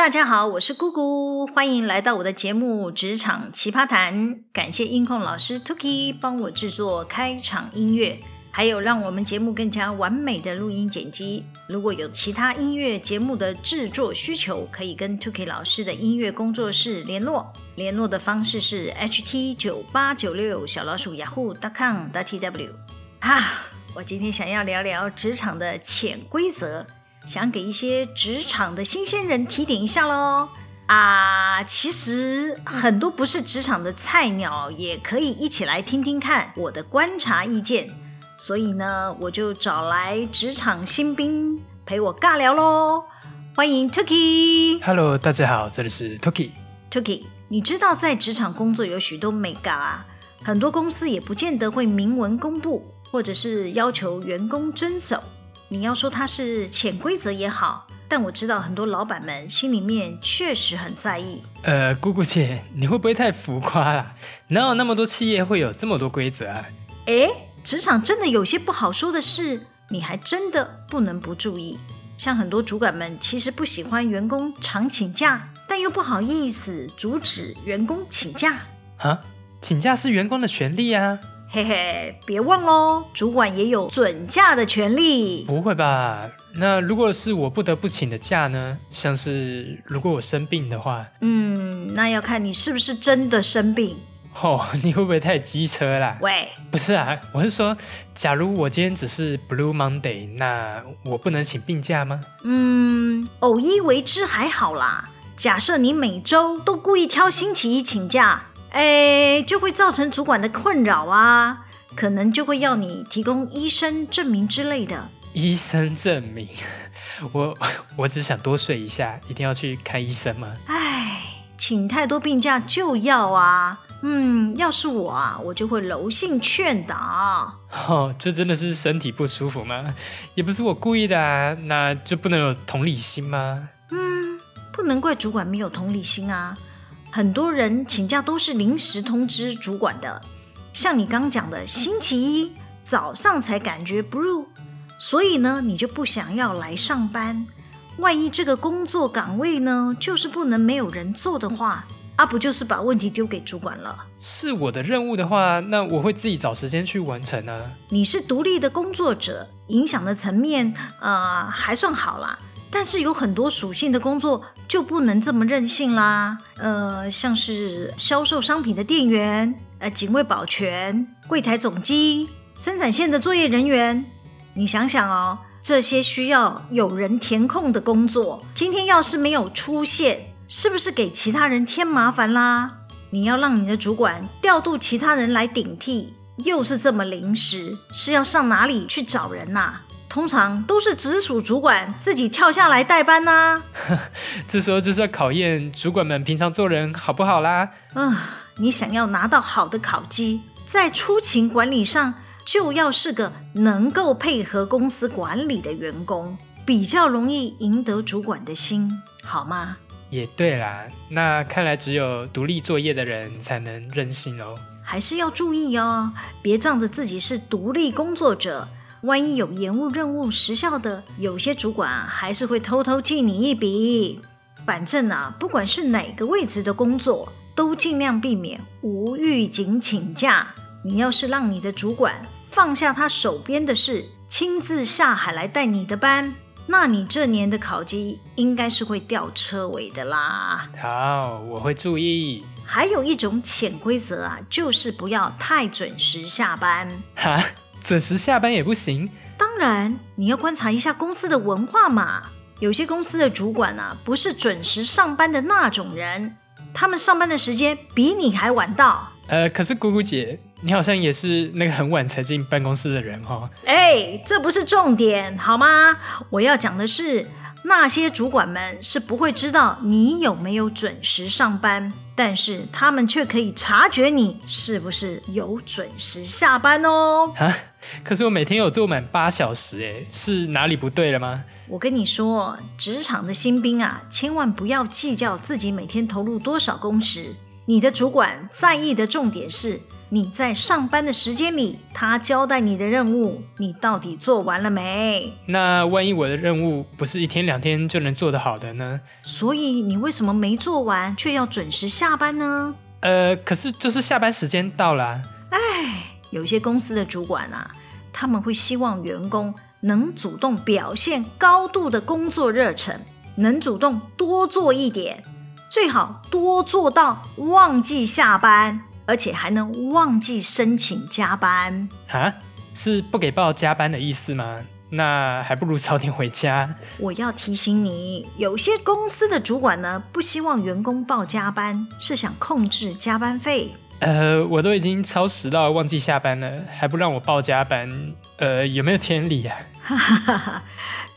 大家好，我是姑姑，欢迎来到我的节目《职场奇葩谈》。感谢音控老师 Tuki 帮我制作开场音乐，还有让我们节目更加完美的录音剪辑。如果有其他音乐节目的制作需求，可以跟 Tuki 老师的音乐工作室联络。联络的方式是 ht 九八九六小老鼠 yahoo.com.tw。啊，我今天想要聊聊职场的潜规则。想给一些职场的新鲜人提点一下喽啊！其实很多不是职场的菜鸟也可以一起来听听看我的观察意见，所以呢，我就找来职场新兵陪我尬聊喽。欢迎 Tuki，Hello，大家好，这里是 Tuki。Tuki，你知道在职场工作有许多眉角啊，很多公司也不见得会明文公布，或者是要求员工遵守。你要说它是潜规则也好，但我知道很多老板们心里面确实很在意。呃，姑姑姐，你会不会太浮夸了？哪有那么多企业会有这么多规则啊？诶，职场真的有些不好说的事，你还真的不能不注意。像很多主管们其实不喜欢员工常请假，但又不好意思阻止员工请假。哈，请假是员工的权利啊。嘿嘿，别忘喽，主管也有准假的权利。不会吧？那如果是我不得不请的假呢？像是如果我生病的话，嗯，那要看你是不是真的生病。哦，你会不会太机车啦？喂，不是啊，我是说，假如我今天只是 Blue Monday，那我不能请病假吗？嗯，偶一为之还好啦。假设你每周都故意挑星期一请假。哎，就会造成主管的困扰啊，可能就会要你提供医生证明之类的。医生证明？我我只想多睡一下，一定要去看医生吗？哎，请太多病假就要啊。嗯，要是我啊，我就会柔性劝导。哦，这真的是身体不舒服吗？也不是我故意的啊，那就不能有同理心吗？嗯，不能怪主管没有同理心啊。很多人请假都是临时通知主管的，像你刚讲的星期一早上才感觉 blue，所以呢，你就不想要来上班。万一这个工作岗位呢，就是不能没有人做的话，啊，不就是把问题丢给主管了？是我的任务的话，那我会自己找时间去完成啊。你是独立的工作者，影响的层面啊，呃，还算好啦。但是有很多属性的工作就不能这么任性啦，呃，像是销售商品的店员，呃，警卫保全、柜台总机、生产线的作业人员，你想想哦，这些需要有人填空的工作，今天要是没有出现，是不是给其他人添麻烦啦？你要让你的主管调度其他人来顶替，又是这么临时，是要上哪里去找人呐、啊？通常都是直属主管自己跳下来代班呐、啊。这时候就是要考验主管们平常做人好不好啦。嗯，你想要拿到好的考绩，在出勤管理上就要是个能够配合公司管理的员工，比较容易赢得主管的心，好吗？也对啦，那看来只有独立作业的人才能任性哦。还是要注意哦，别仗着自己是独立工作者。万一有延误任务时效的，有些主管啊，还是会偷偷记你一笔。反正啊，不管是哪个位置的工作，都尽量避免无预警请假。你要是让你的主管放下他手边的事，亲自下海来带你的班，那你这年的考绩应该是会掉车尾的啦。好，我会注意。还有一种潜规则啊，就是不要太准时下班。哈？准时下班也不行。当然，你要观察一下公司的文化嘛。有些公司的主管啊，不是准时上班的那种人，他们上班的时间比你还晚到。呃，可是姑姑姐，你好像也是那个很晚才进办公室的人哦。哎，这不是重点，好吗？我要讲的是，那些主管们是不会知道你有没有准时上班，但是他们却可以察觉你是不是有准时下班哦。啊？可是我每天有做满八小时，哎，是哪里不对了吗？我跟你说，职场的新兵啊，千万不要计较自己每天投入多少工时。你的主管在意的重点是你在上班的时间里，他交代你的任务，你到底做完了没？那万一我的任务不是一天两天就能做得好的呢？所以你为什么没做完，却要准时下班呢？呃，可是就是下班时间到了。唉，有些公司的主管啊，他们会希望员工能主动表现高度的工作热忱，能主动多做一点，最好多做到忘记下班。而且还能忘记申请加班哈？是不给报加班的意思吗？那还不如早点回家。我要提醒你，有些公司的主管呢，不希望员工报加班，是想控制加班费。呃，我都已经超时到忘记下班了，还不让我报加班，呃，有没有天理啊？哈哈哈，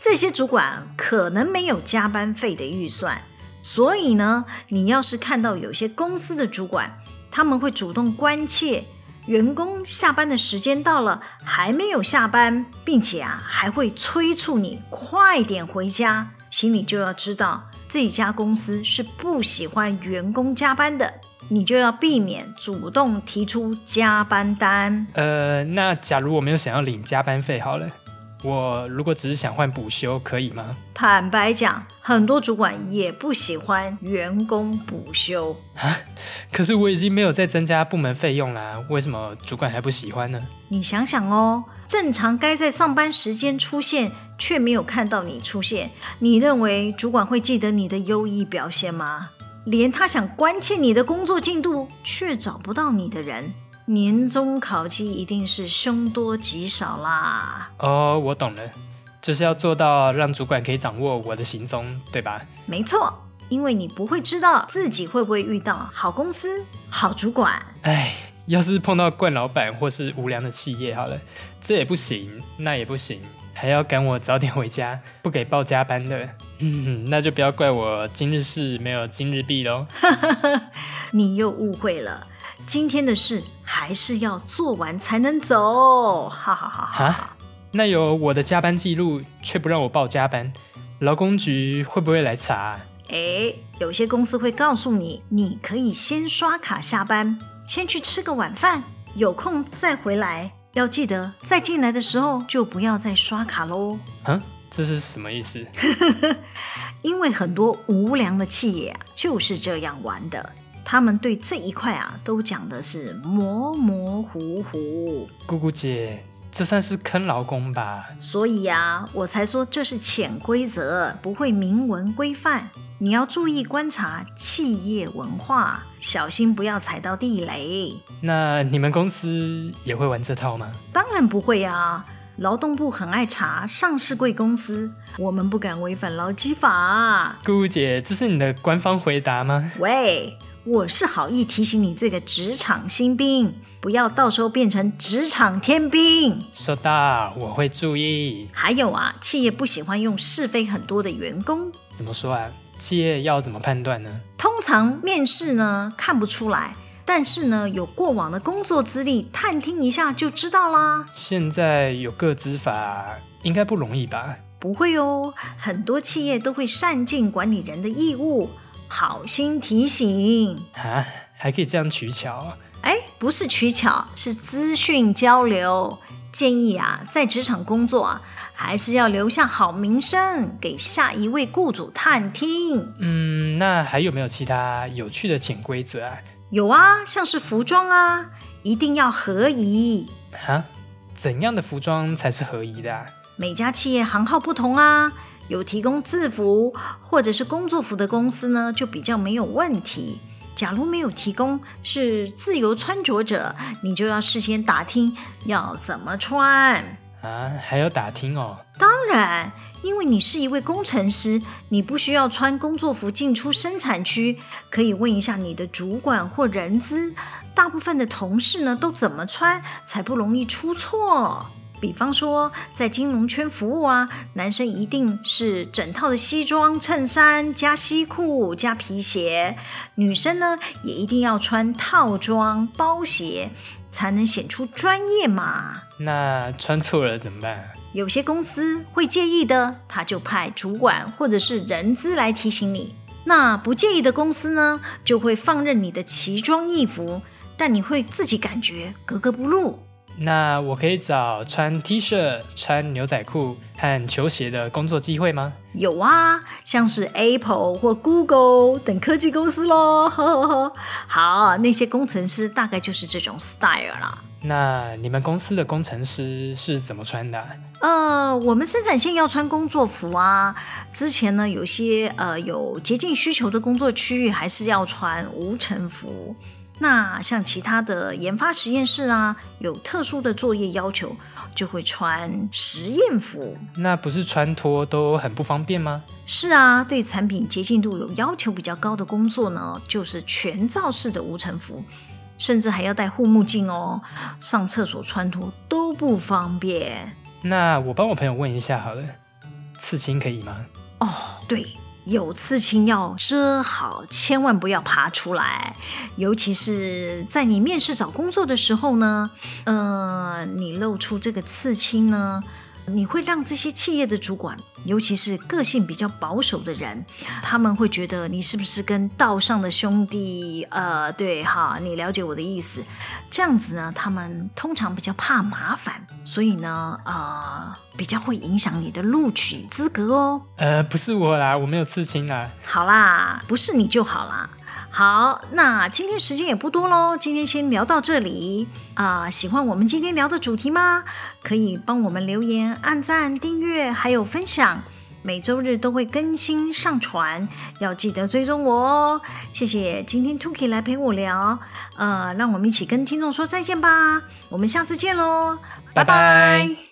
这些主管可能没有加班费的预算，所以呢，你要是看到有些公司的主管，他们会主动关切员工下班的时间到了还没有下班，并且啊还会催促你快点回家，心里就要知道这家公司是不喜欢员工加班的，你就要避免主动提出加班单。呃，那假如我没有想要领加班费，好了。我如果只是想换补休，可以吗？坦白讲，很多主管也不喜欢员工补休啊。可是我已经没有再增加部门费用啦，为什么主管还不喜欢呢？你想想哦，正常该在上班时间出现，却没有看到你出现，你认为主管会记得你的优异表现吗？连他想关切你的工作进度，却找不到你的人。年终考绩一定是凶多吉少啦！哦，我懂了，就是要做到让主管可以掌握我的行踪，对吧？没错，因为你不会知道自己会不会遇到好公司、好主管。哎，要是碰到惯老板或是无良的企业，好了，这也不行，那也不行，还要赶我早点回家，不给报加班的，嗯，那就不要怪我今日事没有今日毕喽。你又误会了。今天的事还是要做完才能走，哈哈哈哈！哈，那有我的加班记录却不让我报加班，劳工局会不会来查？诶，有些公司会告诉你，你可以先刷卡下班，先去吃个晚饭，有空再回来。要记得再进来的时候就不要再刷卡喽。嗯，这是什么意思？因为很多无良的企业啊，就是这样玩的。他们对这一块啊，都讲的是模模糊糊。姑姑姐，这算是坑劳工吧？所以呀，我才说这是潜规则，不会明文规范。你要注意观察企业文化，小心不要踩到地雷。那你们公司也会玩这套吗？当然不会啊！劳动部很爱查上市贵公司，我们不敢违反劳基法。姑姑姐，这是你的官方回答吗？喂。我是好意提醒你，这个职场新兵，不要到时候变成职场天兵。收到，我会注意。还有啊，企业不喜欢用是非很多的员工。怎么说啊？企业要怎么判断呢？通常面试呢看不出来，但是呢有过往的工作资历，探听一下就知道啦。现在有个资法，应该不容易吧？不会哦，很多企业都会善尽管理人的义务。好心提醒啊，还可以这样取巧？哎，不是取巧，是资讯交流。建议啊，在职场工作啊，还是要留下好名声，给下一位雇主探听。嗯，那还有没有其他有趣的潜规则啊？有啊，像是服装啊，一定要合宜。哈？怎样的服装才是合宜的啊？每家企业行号不同啊。有提供制服或者是工作服的公司呢，就比较没有问题。假如没有提供，是自由穿着者，你就要事先打听要怎么穿啊？还要打听哦？当然，因为你是一位工程师，你不需要穿工作服进出生产区，可以问一下你的主管或人资。大部分的同事呢，都怎么穿才不容易出错？比方说，在金融圈服务啊，男生一定是整套的西装衬衫加西裤加皮鞋，女生呢也一定要穿套装包鞋，才能显出专业嘛。那穿错了怎么办？有些公司会介意的，他就派主管或者是人资来提醒你。那不介意的公司呢，就会放任你的奇装异服。但你会自己感觉格格不入。那我可以找穿 T 恤、穿牛仔裤和球鞋的工作机会吗？有啊，像是 Apple 或 Google 等科技公司喽。好，那些工程师大概就是这种 style 啦。那你们公司的工程师是怎么穿的？呃，我们生产线要穿工作服啊。之前呢，有些呃有洁净需求的工作区域还是要穿无尘服。那像其他的研发实验室啊，有特殊的作业要求，就会穿实验服。那不是穿脱都很不方便吗？是啊，对产品洁净度有要求比较高的工作呢，就是全罩式的无尘服，甚至还要戴护目镜哦。上厕所穿脱都不方便。那我帮我朋友问一下好了，刺青可以吗？哦，对。有刺青要遮好，千万不要爬出来。尤其是在你面试找工作的时候呢，呃，你露出这个刺青呢，你会让这些企业的主管，尤其是个性比较保守的人，他们会觉得你是不是跟道上的兄弟？呃，对哈，你了解我的意思。这样子呢，他们通常比较怕麻烦，所以呢，呃。比较会影响你的录取资格哦。呃，不是我啦，我没有刺青啦。好啦，不是你就好啦。好，那今天时间也不多喽，今天先聊到这里啊。喜欢我们今天聊的主题吗？可以帮我们留言、按赞、订阅，还有分享。每周日都会更新上传，要记得追踪我哦。谢谢今天 Tuki 来陪我聊，呃，让我们一起跟听众说再见吧。我们下次见喽，拜拜。